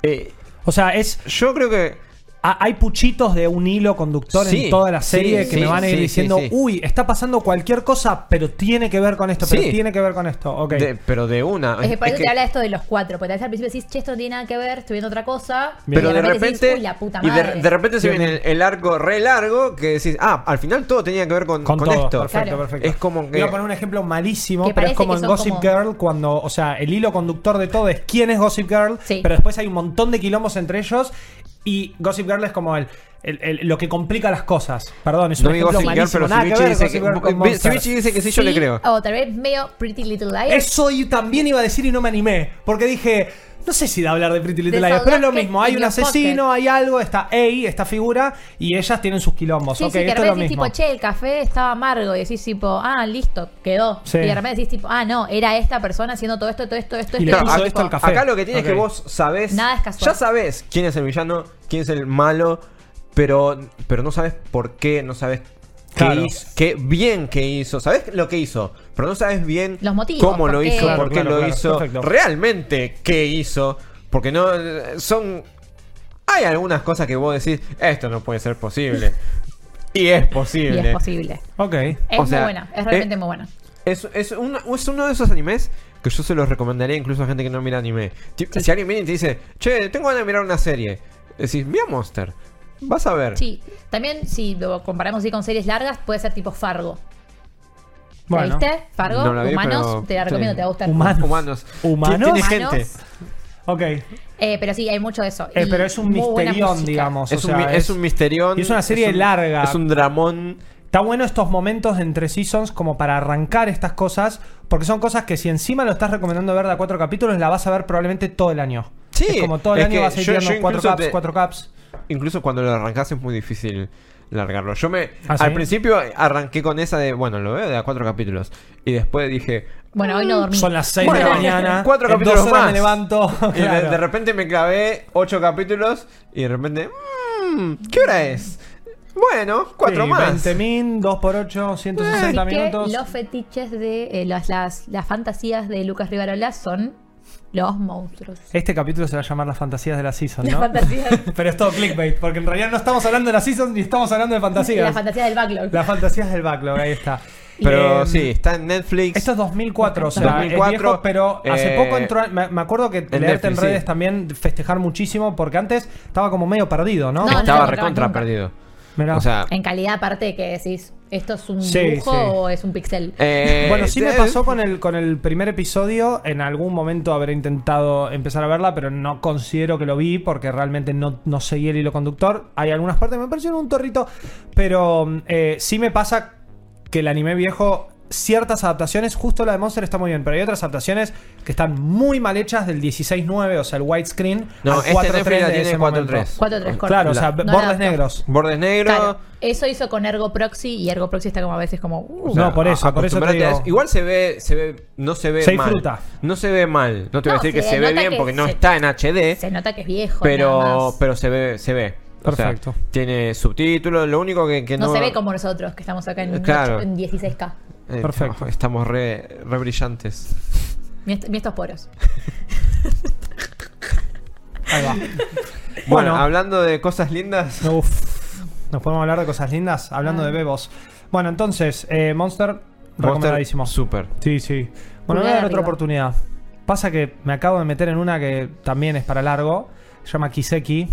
eh, O sea, es yo creo que. Ha- hay puchitos de un hilo conductor Sí, en toda la sí, serie que sí, me van a ir sí, diciendo, sí, sí. uy, está pasando cualquier cosa, pero tiene que ver con esto, pero tiene que ver con esto. De- pero de una. Es que por es eso que- te habla esto de los cuatro. Porque tal vez al principio decís, che, esto no tiene nada que ver, estoy viendo otra cosa. Bien. pero y de repente. uy, la puta y de, madre. de repente se viene el, el arco re largo que decís, ah, al final todo tenía que ver con, Con, con todo, esto. perfecto, Claro. perfecto. Es como que- Voy a poner un ejemplo malísimo, Que pero es parece como en Gossip como- Girl, cuando, o sea, el hilo conductor de todo es quién es Gossip Girl, Sí. pero después hay un montón de quilombos entre ellos y Gossip Girl es como el, el- el- lo que complica las cosas. Perdón, es un No ejemplo Gossip Girl, malísimo. pero ver dice Gossip que- dice que sí, yo le creo. O tal vez medio Pretty Little Liars. Eso yo también iba a decir y no me animé, porque dije, No sé si de hablar de Pretty Little De Liars, pero es lo mismo. Hay un asesino, hay algo, está A, esta figura, y ellas tienen sus quilombos. Sí, ok, sí, que esto de es lo decís, mismo. tipo, che, el café estaba amargo. Y decís, tipo, ah, listo, quedó. Sí. Y de repente decís, tipo, ah, no, era esta persona haciendo todo esto, todo esto, esto, Y esto. puso tipo, esto al café. Acá lo que tienes es que vos sabés. Nada es casual. Ya sabés quién es el villano, quién es el malo, pero, pero no sabes por qué, no sabes qué, Claro. hizo, qué bien que hizo. Sabés lo que hizo, pero no sabes bien Los motivos, cómo lo qué. hizo, Claro, por qué claro, lo claro. hizo, Perfecto. realmente qué hizo. Porque no son. Hay algunas cosas que vos decís, esto no puede ser posible. y es Y posible. es posible. Ok. Es O muy sea, buena, es realmente eh, muy buena. Es, es, una- es uno de esos animes que yo se los recomendaría incluso a gente que no mira anime. Si alguien viene y te dice, che, tengo ganas de mirar una serie, decís, mira Monster, vas a ver. Sí, también si lo comparamos así con series largas, puede ser tipo Fargo. Bueno. ¿La viste? Fargo, No la vi, Humanos, pero- te la recomiendo, sí. te va a gustar. Humanos. Humanos. ¿Humanos? Tiene gente. Ok. Eh, pero sí, hay mucho de eso. Eh, Y pero es un muy buena misterión, música. digamos. Es, o un, mi- es un misterión. y es una serie un- larga. Es un dramón. Está bueno estos momentos entre seasons como para arrancar estas cosas, porque son cosas que si encima lo estás recomendando ver de a cuatro capítulos, la vas a ver probablemente todo el año. Sí, Es como todo el es año que vas a ir yo- viendo yo cuatro incluso caps, te- cuatro caps. Incluso cuando lo arrancas es muy difícil largarlo. Yo me. ¿Ah, al principio arranqué con esa de, bueno, lo veo de a cuatro capítulos. Y después dije. Bueno, hoy no dormí. Son las 6 Bueno, de la mañana. cuatro capítulos dos horas más. me levanto. Y de, Claro. de repente me clavé ocho capítulos. Y de repente. "Mm, ¿Qué hora es? Bueno, cuatro Sí, más. 20 min, 2 por 8, 160 Así que minutos. los fetiches de eh, las, las, las fantasías de Lucas Rivarola son los monstruos. Este capítulo se va a llamar Las fantasías de la season, Las ¿no? fantasías, Pero es todo clickbait, porque en realidad no estamos hablando de la season ni estamos hablando de fantasías. las fantasías del backlog. Las fantasías del backlog, ahí está. Pero Eh, sí, está en Netflix. Esto es 2004, o sea, 2004, es viejo, pero hace eh, poco entró. Me, me acuerdo que leerte en Netflix, redes sí. también, festejar muchísimo, porque antes estaba como medio perdido, ¿no? No. Estaba recontra nunca. perdido. Mirá. O sea. En calidad aparte de que decís, ¿esto es un Sí, dibujo sí. o es un pixel? eh, bueno, sí me eh, pasó con el, con el primer episodio. En algún momento habré intentado empezar a verla, pero no considero que lo vi porque realmente no, no seguí el hilo conductor. Hay algunas partes que me parecieron un torrito, pero eh, sí me pasa que el anime viejo, ciertas adaptaciones, justo la de Monster está muy bien, pero hay otras adaptaciones que están muy mal hechas del 16.9, o sea, el widescreen. No, al este 4.3 Netflix tiene ese 4.3. momento. 4-3 corto. Claro, o sea, No bordes negros. Bordes negros. Claro, eso hizo con Ergo Proxy y Ergo Proxy está como a veces como... uh, O sea, No, por eso, por te digo. Igual se ve, se ve, no se ve Se mal. disfruta. No se ve mal. No te voy a No, decir que se se ve bien que porque no está en HD, se nota que es viejo. pero, pero se ve, se ve. O sea, Perfecto. tiene subtítulos. Lo único que, que no, no, se ve como nosotros, que estamos acá en, Claro. en 16K. Eh, Perfecto. estamos re, re brillantes. Mira estos poros. Ahí va. Bueno, Bueno. hablando de cosas lindas. Uf, nos podemos hablar de cosas lindas hablando Ah. de bebos. Bueno, entonces, eh, Monster, Monster, recomendadísimo. Súper. Sí, sí. Bueno, voy a dar otra oportunidad. Pasa que me acabo de meter en una que también es para largo. Se llama Kiseki.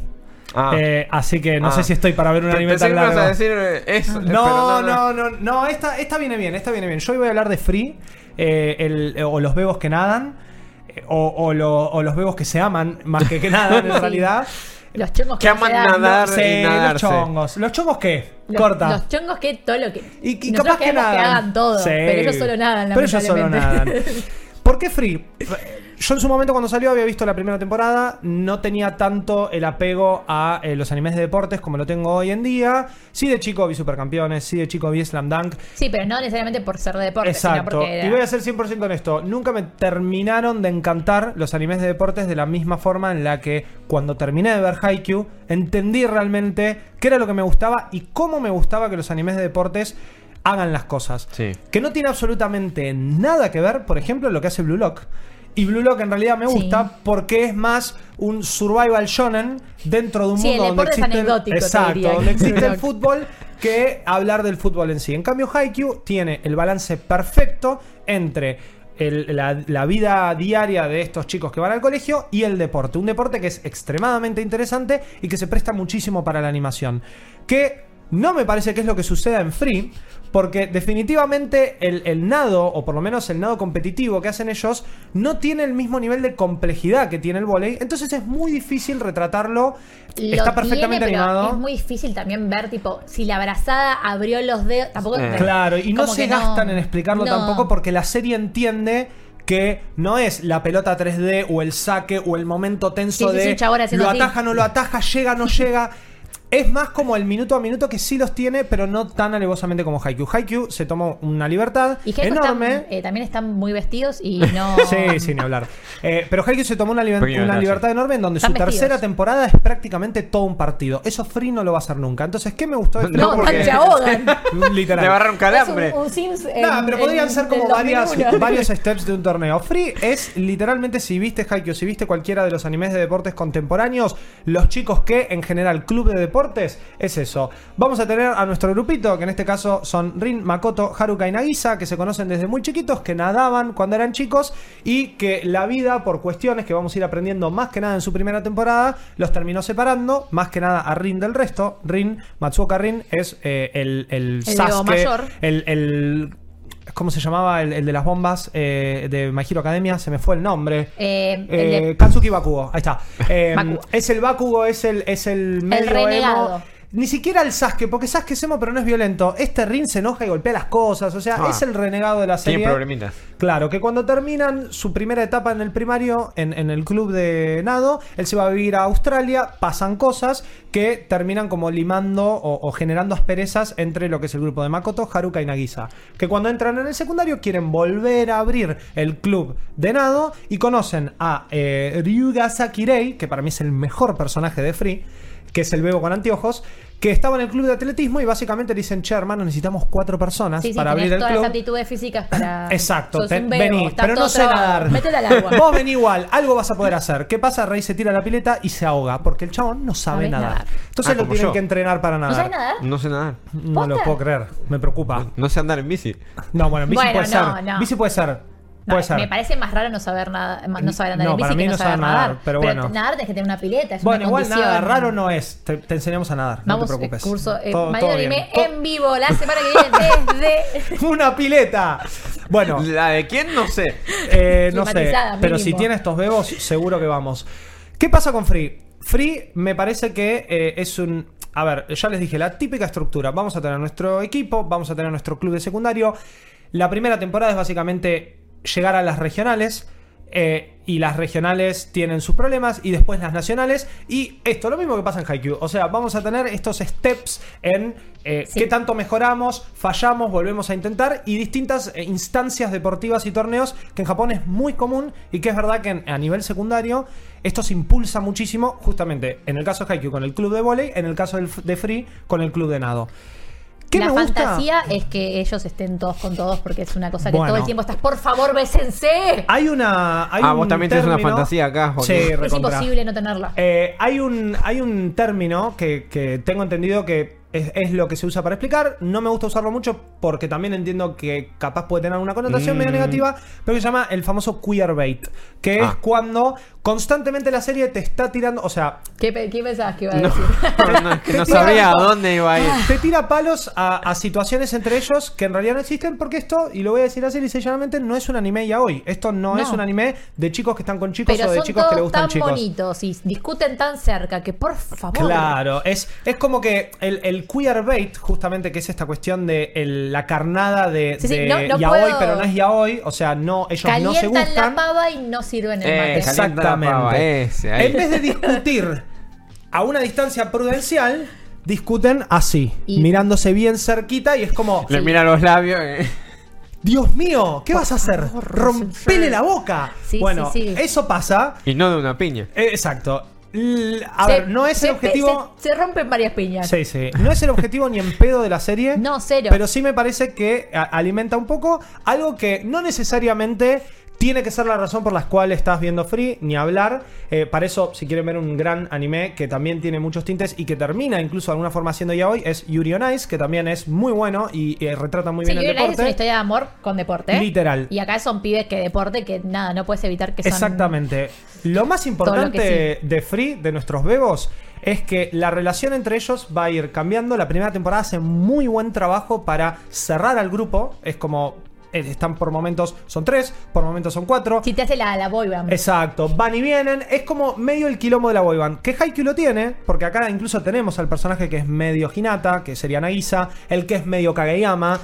Ah. Eh, así que no Ah. sé si estoy para ver un anime pensé tan que largo. a decir eh, eso. No, pero no, no, no, esta, esta viene bien, esta viene bien. Yo hoy voy a hablar de Free, eh, el- o los bebos que nadan, eh, o, o lo- o los bebos que se aman más que que nadan en realidad. Los chongos Que no se aman dan. nadar. Sí, y los nadarse. chongos. ¿Los chongos qué? Los, Corta. Los chongos que todo lo que. Y, capaz que nadan. que hagan todo. Sí. Pero ellos solo nadan, Pero ellos solo nadan. ¿Por qué Free? Yo en su momento cuando salió había visto la primera temporada, no tenía tanto el apego a eh, los animes de deportes como lo tengo hoy en día. Sí de chico vi Supercampeones, sí de chico vi Slam Dunk. Sí, pero no necesariamente por ser de deporte, sino Exacto. porque. era- Y voy a ser 100% honesto. Nunca me terminaron de encantar los animes de deportes de la misma forma en la que cuando terminé de ver Haikyuu entendí realmente qué era lo que me gustaba y cómo me gustaba que los animes de deportes hagan las cosas. Sí. Que no tiene absolutamente nada que ver, por ejemplo, lo que hace Blue Lock. Y Blue Lock en realidad me Sí. gusta porque es más un survival shonen dentro de un Sí, el mundo donde existe te exacto, donde existe el fútbol que hablar del fútbol en sí. En cambio, Haikyuu tiene el balance perfecto entre el- la, la vida diaria de estos chicos que van al colegio y el deporte. Un deporte que es extremadamente interesante y que se presta muchísimo para la animación. Que no me parece que es lo que suceda en Free, porque definitivamente el, el nado, o por lo menos el nado competitivo que hacen ellos, no tiene el mismo nivel de complejidad que tiene el volei. Entonces es muy difícil retratarlo. Lo Está perfectamente tiene, pero animado. Es muy difícil también ver, tipo, si la abrazada abrió los dedos. Tampoco. Eh. Claro, y no se no- gastan en explicarlo no. tampoco porque la serie entiende que no es la pelota 3D o el saque o el momento tenso Sí, de sí, lo así. ataja, no lo ataja, llega, no llega. Es más como el minuto a minuto que sí los tiene, pero no tan alevosamente como Haikyuu. Haikyuu se tomó una libertad Y enorme. están, eh, también están muy vestidos y no. Sí, sin hablar. Eh, pero Haikyuu se tomó una, liber- libertad enorme en donde Están su tercera temporada es prácticamente todo un partido. Eso Free no lo va a hacer nunca. Entonces, ¿qué me gustó de Free? No, porque- se ahogan. Literal. Le agarraron calambre. Es un, un Sims en- Nah, pero podrían en- ser como varias, 2001. varios steps de un torneo. Free es literalmente, si viste Haikyuu, si viste cualquiera de los animes de deportes contemporáneos, los chicos que en general club de deportes, es eso. Vamos a tener a nuestro grupito, que en este caso son Rin, Makoto, Haruka y Nagisa, que se conocen desde muy chiquitos, que nadaban cuando eran chicos y que la vida, por cuestiones que vamos a ir aprendiendo más que nada en su primera temporada, los terminó separando, más que nada a Rin del resto. Rin, Matsuoka Rin, es eh, el, el, El Sasuke, mayor. el, el- ¿Cómo se llamaba? El, el de las bombas eh, de My Hero Academia. Se me fue el nombre. Eh, el Eh, de- Katsuki Bakugo. Ahí está. Eh, Bakugo. es el Bakugo, es el, es el medio renegado. emo. Ni siquiera el Sasuke, porque Sasuke es emo, pero no es violento. Este Rin se enoja y golpea las cosas. O sea, Ah. es el renegado de la serie. Tiene problemitas. Claro, que cuando terminan su primera etapa en el primario, en, en el club de nado, él se va a vivir a Australia, pasan cosas que terminan como limando o, o generando asperezas entre lo que es el grupo de Makoto, Haruka y Nagisa. Que cuando entran en el secundario quieren volver a abrir el club de nado y conocen a eh, Ryuga Sakirei, que para mí es el mejor personaje de Free, que es el bebo con anteojos, que estaba en el club de atletismo y básicamente le dicen, che, hermano, necesitamos cuatro personas Sí, sí, para abrir el todas club. las aptitudes físicas para. Exacto, Sos te- un bebo, vení, pero no sé nadar. Métete al agua. Vos vení igual, algo vas a poder hacer. ¿Qué pasa? Rey se tira a la pileta y se ahoga, porque el chabón no sabe nadar. nadar. Entonces Ah, lo tienen yo. que entrenar para nadar. ¿No sabes nadar? No sé nadar. No lo puedo creer, me preocupa. No sé andar en bici. No, bueno, en bici Bueno, puede no, ser. no. Bici puede ser. Puede ser. Me parece más raro no saber nada, no saber andar No, en bici para mí que no, no saber nadar. nadar, pero bueno. nadar tenés que tener una pileta, es Bueno, una igual condición. nada raro no es. Te, te enseñamos a nadar. Vamos, no te preocupes. eh, curso eh, Todo-. Anime To- en vivo la semana que viene desde Una pileta. Bueno, La de quién, no sé. Eh, no sé, pero si tiene estos bebos, seguro que vamos. ¿Qué pasa con Free? Free me parece que eh, es un... A ver, ya les dije, la típica estructura. Vamos a tener nuestro equipo, vamos a tener nuestro club de secundario. La primera temporada es básicamente llegar a las regionales. eh, y las regionales tienen sus problemas y después las nacionales. Y esto, lo mismo que pasa en Haikyuu. O sea, vamos a tener estos steps en eh, Sí. qué tanto mejoramos, fallamos, volvemos a intentar y distintas eh, instancias deportivas y torneos que en Japón es muy común y que es verdad que en- a nivel secundario esto se impulsa muchísimo justamente en el caso de Haikyuu con el club de volei, en el caso de Free con el club de nado. ¿Qué la me gusta? fantasía es que ellos estén todos con todos porque es una cosa que Bueno. todo el tiempo estás, por favor, bésense. Hay una... Hay Ah, un vos también tenés una fantasía acá. Sí, Es recontra. imposible no tenerla. Eh, hay, un, hay un término que, que tengo entendido que es, es lo que se usa para explicar. No me gusta usarlo mucho porque también entiendo que capaz puede tener una connotación Mm. medio negativa, pero que se llama el famoso queerbait, que es Ah. cuando constantemente la serie te está tirando, o sea, ¿Qué, pe- qué pensabas que iba a No, decir? no, es que no sabía a dónde iba a ir. te tira palos a, a situaciones entre ellos que en realidad no existen porque esto, y lo voy a decir así llanamente, no es un anime ya hoy. Esto no, No. es un anime de chicos que están con chicos Pero o de son chicos que le todos gustan tan chicos. bonitos y discuten tan cerca que, por favor. Claro, es, es como que el, el queerbait, justamente, que es esta cuestión de el- la carnada de, Sí, sí, de no- no yaoi, puedo- pero no es yaoi, o sea, no, ellos no se Calientan la gustan. pava y no sirven el Eh, mate. la Exactamente. ese, en vez de discutir a una distancia prudencial, discuten así, Y- mirándose bien cerquita y es como, Le mira los labios. eh. Dios mío, ¿qué vas a hacer? favor, Rompele la boca. Sí, bueno, sí, sí. eso pasa. Y no de una piña. eh, exacto. L- A Se- ver, no es se- el objetivo. Se, se rompen varias piñas. Sí, sí. No es el objetivo ni en pedo de la serie. No, cero. Pero sí me parece que alimenta un poco algo que no necesariamente tiene que ser la razón por la cual estás viendo Free, ni hablar. Eh, para eso, si quieren ver un gran anime que también tiene muchos tintes y que termina incluso de alguna forma siendo ya hoy, es Yuri on Ice, que también es muy bueno y eh, retrata muy Sí, bien el Yuri on Ice es una deporte. historia de amor con deporte. Literal. Y acá son pibes que deporte que nada, no puedes evitar que son. Exactamente. Lo más importante de Free, de nuestros bebos, es que la relación entre ellos va a ir cambiando. La primera temporada hace muy buen trabajo para cerrar al grupo. Es como. Eh, Están por momentos, son tres, por momentos son cuatro. Si te hace la, la boy band. Exacto, van y vienen. Es como medio el quilombo de la boyband. Que Haikyuu lo tiene, porque acá incluso tenemos al personaje que es medio Hinata, que sería Nagisa, el que es medio Kageyama.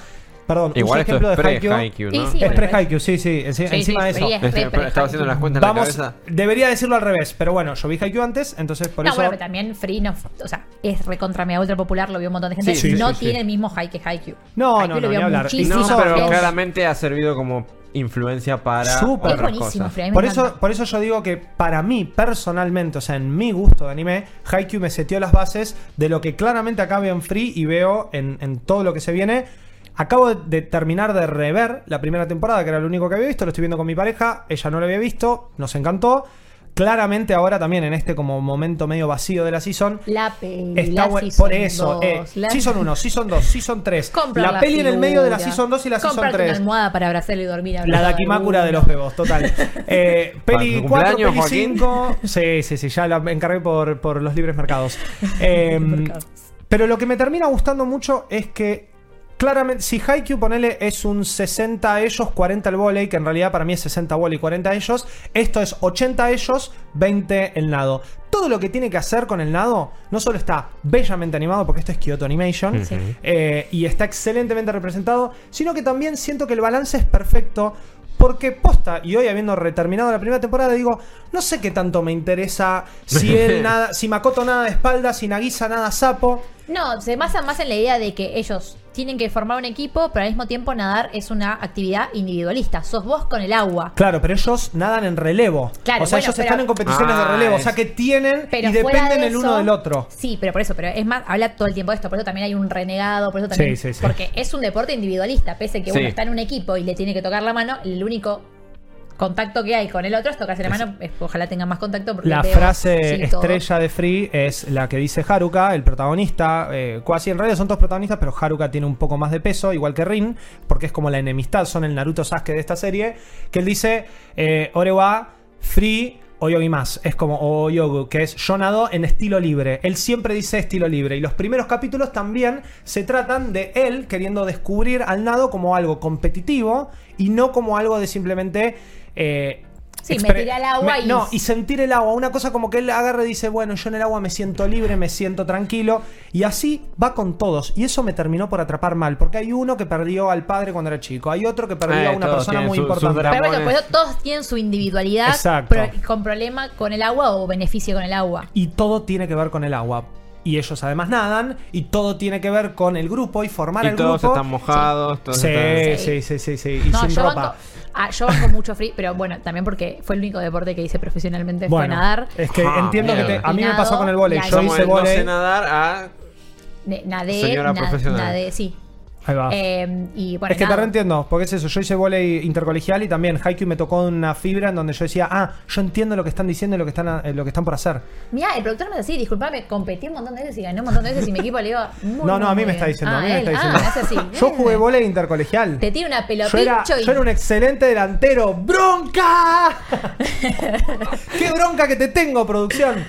Perdón, Igual esto ejemplo es de Haikyuu. ¿no? sí, Es bueno, pre-Haikyuu, sí, sí. enci- Sí, encima sí, de eso. pre- Este, pre- estaba haciendo las cuentas en Vamos, la cabeza. debería decirlo al revés, pero bueno, yo vi Haikyuu antes, entonces por no, eso. bueno, pero también Free no, o sea, es recontra mega ultra popular, lo vio un montón de gente. Sí, sí, no sí, sí. tiene el mismo high que Haikyuu. No, Haikyuu no, lo no, vio ni hablar. muchísima No, Incluso- pero gente. claramente ha servido como influencia para Súper. Es otras buenísimo, cosas. Free, a mí me Por eso, encanta. por eso yo digo que para mí, personalmente, o sea, en mi gusto de anime, Haikyuu me seteó las bases de lo que claramente acá veo en Free y veo en, en todo lo que se viene. Acabo de, de terminar de rever la primera temporada, que era lo único que había visto, lo estoy viendo con mi pareja, ella no lo había visto, nos encantó. Claramente ahora también en este como momento medio vacío de la season, La peli, Está la season por eso, 2, eh, la- Season 1, Season 2, Season 3. Compra La, peli en el medio de la figura. Season 2 y la Season Cómprate 3. una almohada para abrazarlo y dormir. La Dakimakura de uno. los bebos, total. Eh, peli tu 4, cumpleaños, peli Joaquín. 5. Sí, sí, sí, ya la encargué por, por los libres mercados. Eh, Mercados. pero lo que me termina gustando mucho es que claramente, si Haikyuu ponele es un 60 a ellos, 40 el volei, que en realidad para mí es 60 volei y 40 a ellos, esto es 80 a ellos, 20 el nado. Todo lo que tiene que hacer con el nado no solo está bellamente animado, porque esto es Kyoto Animation, Sí. eh, y está excelentemente representado, sino que también siento que el balance es perfecto. Porque posta, y hoy habiendo reterminado la primera temporada, digo, no sé qué tanto me interesa si él nada, si Makoto nada de espalda, si Nagisa nada sapo. No, se basan más en la idea de que ellos tienen que formar un equipo, pero al mismo tiempo nadar es una actividad individualista. Sos vos con el agua. Claro, pero ellos nadan en relevo. Claro, o sea, bueno, ellos pero- están en competiciones de Ah, relevo. O sea, que tienen Pero y dependen de el uno del otro. Sí, pero por eso, pero es más, habla todo el tiempo de esto, por eso también hay un renegado, por eso también. Sí, sí, sí. Porque es un deporte individualista, pese que Sí. uno está en un equipo y le tiene que tocar la mano, el único contacto que hay con el otro es tocarse la mano, es- ojalá tengan más contacto. Porque La frase sí, estrella de Free es la que dice Haruka, el protagonista. Eh, casi en realidad son todos protagonistas, pero Haruka tiene un poco más de peso, igual que Rin, porque es como la enemistad, son el Naruto Sasuke de esta serie. Que él dice: eh, Ore wa Free o Yogi más. Es como o Yogu, que es yo nado en estilo libre. Él siempre dice estilo libre. Y los primeros capítulos también se tratan de él queriendo descubrir al nado como algo competitivo y no como algo de simplemente. Eh, Sí, me expre- tiré al agua me- y- No, y sentir el agua. Una cosa como que él agarra y dice, bueno, yo en el agua me siento libre, me siento tranquilo. Y así va con todos. Y eso me terminó por atrapar mal. Porque hay uno que perdió al padre cuando era chico. Hay otro que perdió Eh, a una todos persona muy su- importante. Pero bueno, eso todos tienen su individualidad, Exacto. con problema con el agua o beneficio con el agua. Y todo tiene que ver con el agua. Y ellos además nadan. Y todo tiene que ver con el grupo y formar Y el todos grupo. están mojados. Todos Sí, están... sí, sí, sí, sí. Y No, sin ropa. banco, ah, yo banco mucho free, pero bueno, también porque fue el único deporte que hice profesionalmente, fue nadar. es que Ah, entiendo que te- a mí me pasó con el volei. Yo hice el no sé volei. nadar a... Nadé, Señora na- profesional. nadé, sí. Ahí va. Eh, y bueno, es que te nada. reentiendo, porque es eso. Yo hice volei intercolegial y también Haikyuu me tocó una fibra en donde yo decía, ah, yo entiendo lo que están diciendo y lo que están, eh, lo que están por hacer. Mirá, el productor me así, disculpame, competí un montón de veces y gané un montón de veces y mi equipo le iba muy, no, no, a mí me está diciendo, a Ah, mí me él. está Ah, diciendo. me así. Yo jugué volei intercolegial. Te tira una Yo era, y... yo era un excelente delantero. ¡Bronca! ¡Qué bronca que te tengo, producción!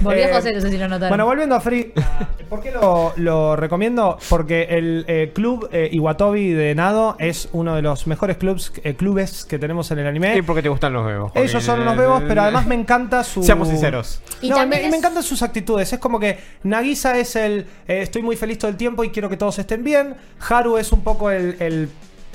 Volvió Eh, José, no sé si lo notaron. Bueno, volviendo a Free, ¿por qué lo, lo recomiendo? Porque el eh, club eh, Iwatobi de Nado es uno de los mejores clubs, eh, clubes que tenemos en el anime. ¿Y por qué te gustan los bebos? Ellos son unos bebos, pero además me encanta su. Seamos sinceros. Y no, también me, es- me encantan sus actitudes. Es como que Nagisa es el. eh, estoy muy feliz todo el tiempo y quiero que todos estén bien. Haru es un poco el. el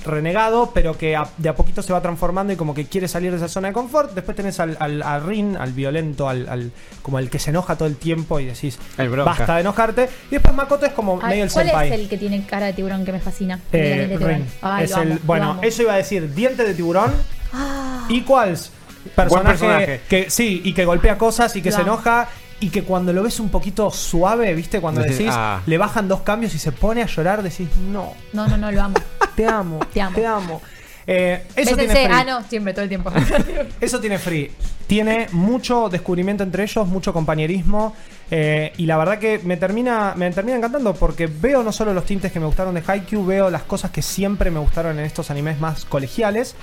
renegado, pero que a- de a poquito se va transformando y como que quiere salir de esa zona de confort. Después tenés al, al, al Rin, al violento, al, al- como el que se enoja todo el tiempo y decís, basta de enojarte. Y después Makoto es como Ay, medio el ¿Cuál senpai. es el que tiene cara de tiburón que me fascina? Eh, El de tiburón. Rin. Ay, Es amo, el- bueno, eso iba a decir, diente de tiburón. Ah, Equals. Personaje, personaje. que sí, y que golpea cosas y que Lo se amo. enoja. Y que cuando lo ves un poquito suave, ¿viste? Cuando Decís, ah. le bajan dos cambios y se pone a llorar, decís, no, no, no, no, lo amo. te amo, Te amo. te amo. Eh, eso, BCC, tiene free. ah, no, siempre, todo el tiempo. eso tiene free. Tiene mucho descubrimiento entre ellos, mucho compañerismo. eh, y la verdad que me termina, me termina encantando porque veo no solo los tintes que me gustaron de Haikyuu, veo las cosas que siempre me gustaron en estos animes más colegiales.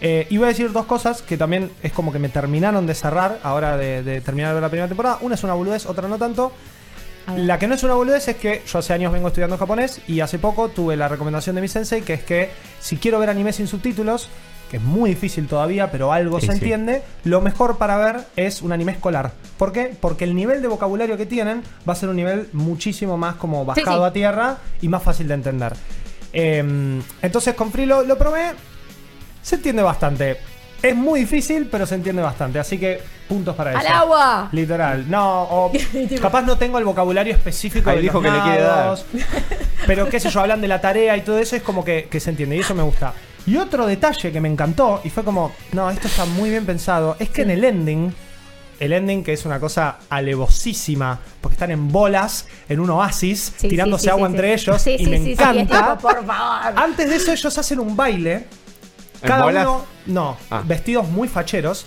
Eh, y voy a decir dos cosas que también es como que me terminaron de cerrar ahora de, de terminar de ver la primera temporada. Una es una boludez, otra no tanto. La que no es una boludez es que yo hace años vengo estudiando japonés y hace poco tuve la recomendación de mi sensei que es que si quiero ver anime sin subtítulos, que es muy difícil todavía, pero algo Sí, se sí. entiende, lo mejor para ver es un anime escolar. ¿Por qué? Porque el nivel de vocabulario que tienen va a ser un nivel muchísimo más como bajado sí. a tierra y más fácil de entender. Eh, entonces con Free lo, lo probé. Se entiende bastante. Es muy difícil, pero se entiende bastante. Así que puntos para ¡Al eso. agua! Literal. No, o capaz no tengo el vocabulario específico Ahí de dijo los que le quiere dar. nados, Pero qué sé yo, hablan de la tarea y todo eso, es como que, que se entiende. Y eso me gusta. Y otro detalle que me encantó, y fue como, no, esto está muy bien pensado, es que en el ending, el ending que es una cosa alevosísima, porque están en bolas, en un oasis, Sí, tirándose sí, sí, agua sí, entre sí. ellos, Sí, y sí, me sí, sí, encanta. tipo, por favor. Antes de eso ellos hacen un baile. ¿En Cada bolas? uno, no, Ah. vestidos muy facheros.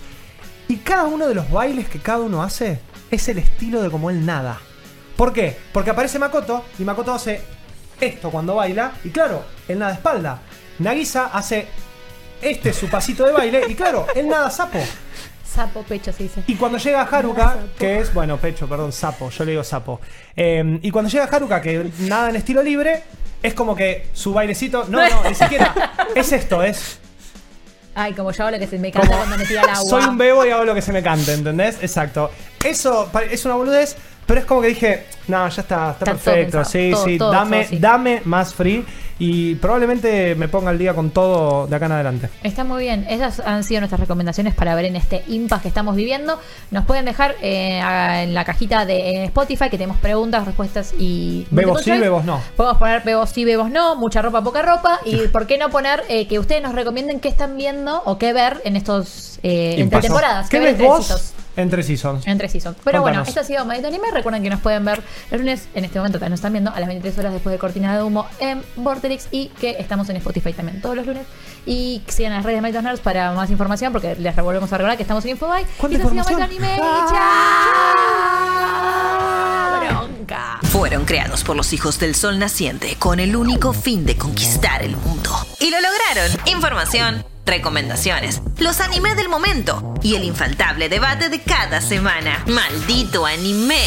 Y cada uno de los bailes que cada uno hace es el estilo de como él nada. ¿Por qué? Porque aparece Makoto y Makoto hace esto cuando baila. Y claro, él nada espalda. Nagisa hace este su pasito de baile. Y claro, él nada sapo. Sapo pecho se dice. Y cuando llega Haruka, que es, bueno, pecho, perdón, sapo, yo le digo sapo. Eh, y cuando llega Haruka, que nada en estilo libre, es como que su bailecito, no, no, ni siquiera, es esto, es Ay, como yo hablo que se me canta como, cuando me tira el agua. soy un bebo y hago lo que se me cante, ¿entendés? Exacto. Eso es una boludez, pero es como que dije, no, ya está, está, perfecto, sí, todo, sí, todo, dame, dame más free y probablemente me ponga al día con todo de acá en adelante. Está muy bien. Esas han sido nuestras recomendaciones para ver en este impasse que estamos viviendo. Nos pueden dejar eh, en la cajita de en Spotify que tenemos preguntas, respuestas y. Bebos sí, bebos no. Podemos poner bebos sí, bebos no, mucha ropa, poca ropa. Y por qué no poner eh, que ustedes nos recomienden qué están viendo o qué ver en estos. Eh, entre temporadas. ¿Qué ves entre vos seasons. entre seasons? Entre seasons. Pero bueno, esto ha sido Maldito Anime. Recuerden que nos pueden ver el lunes, en este momento que nos están viendo, a las 23 horas después de Cortina de Humo en Vorterix y que estamos en Spotify también todos los lunes. Y sigan las redes de Malditos Nerds para más información porque les volvemos a recordar que estamos en. ¿Cuánta y esto ha sido información? Maldito Anime. Ah. ¡Chao! Bronca. Fueron creados por los hijos del sol naciente con el único fin de conquistar el mundo. Y lo lograron. Información, recomendaciones, los anime del momento y el infaltable debate de cada semana. Maldito anime.